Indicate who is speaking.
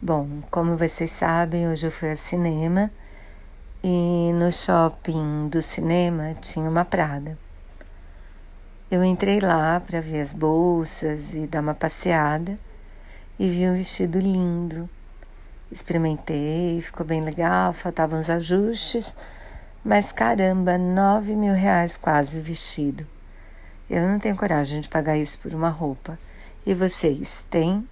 Speaker 1: Bom, como vocês sabem, hoje eu fui ao cinema e no shopping do cinema tinha uma Prada. Eu entrei lá para ver as bolsas e dar uma passeada e vi um vestido lindo. Experimentei, ficou bem legal, faltavam os ajustes, mas caramba, nove mil reais quase o vestido. Eu não tenho coragem de pagar isso por uma roupa. E vocês têm?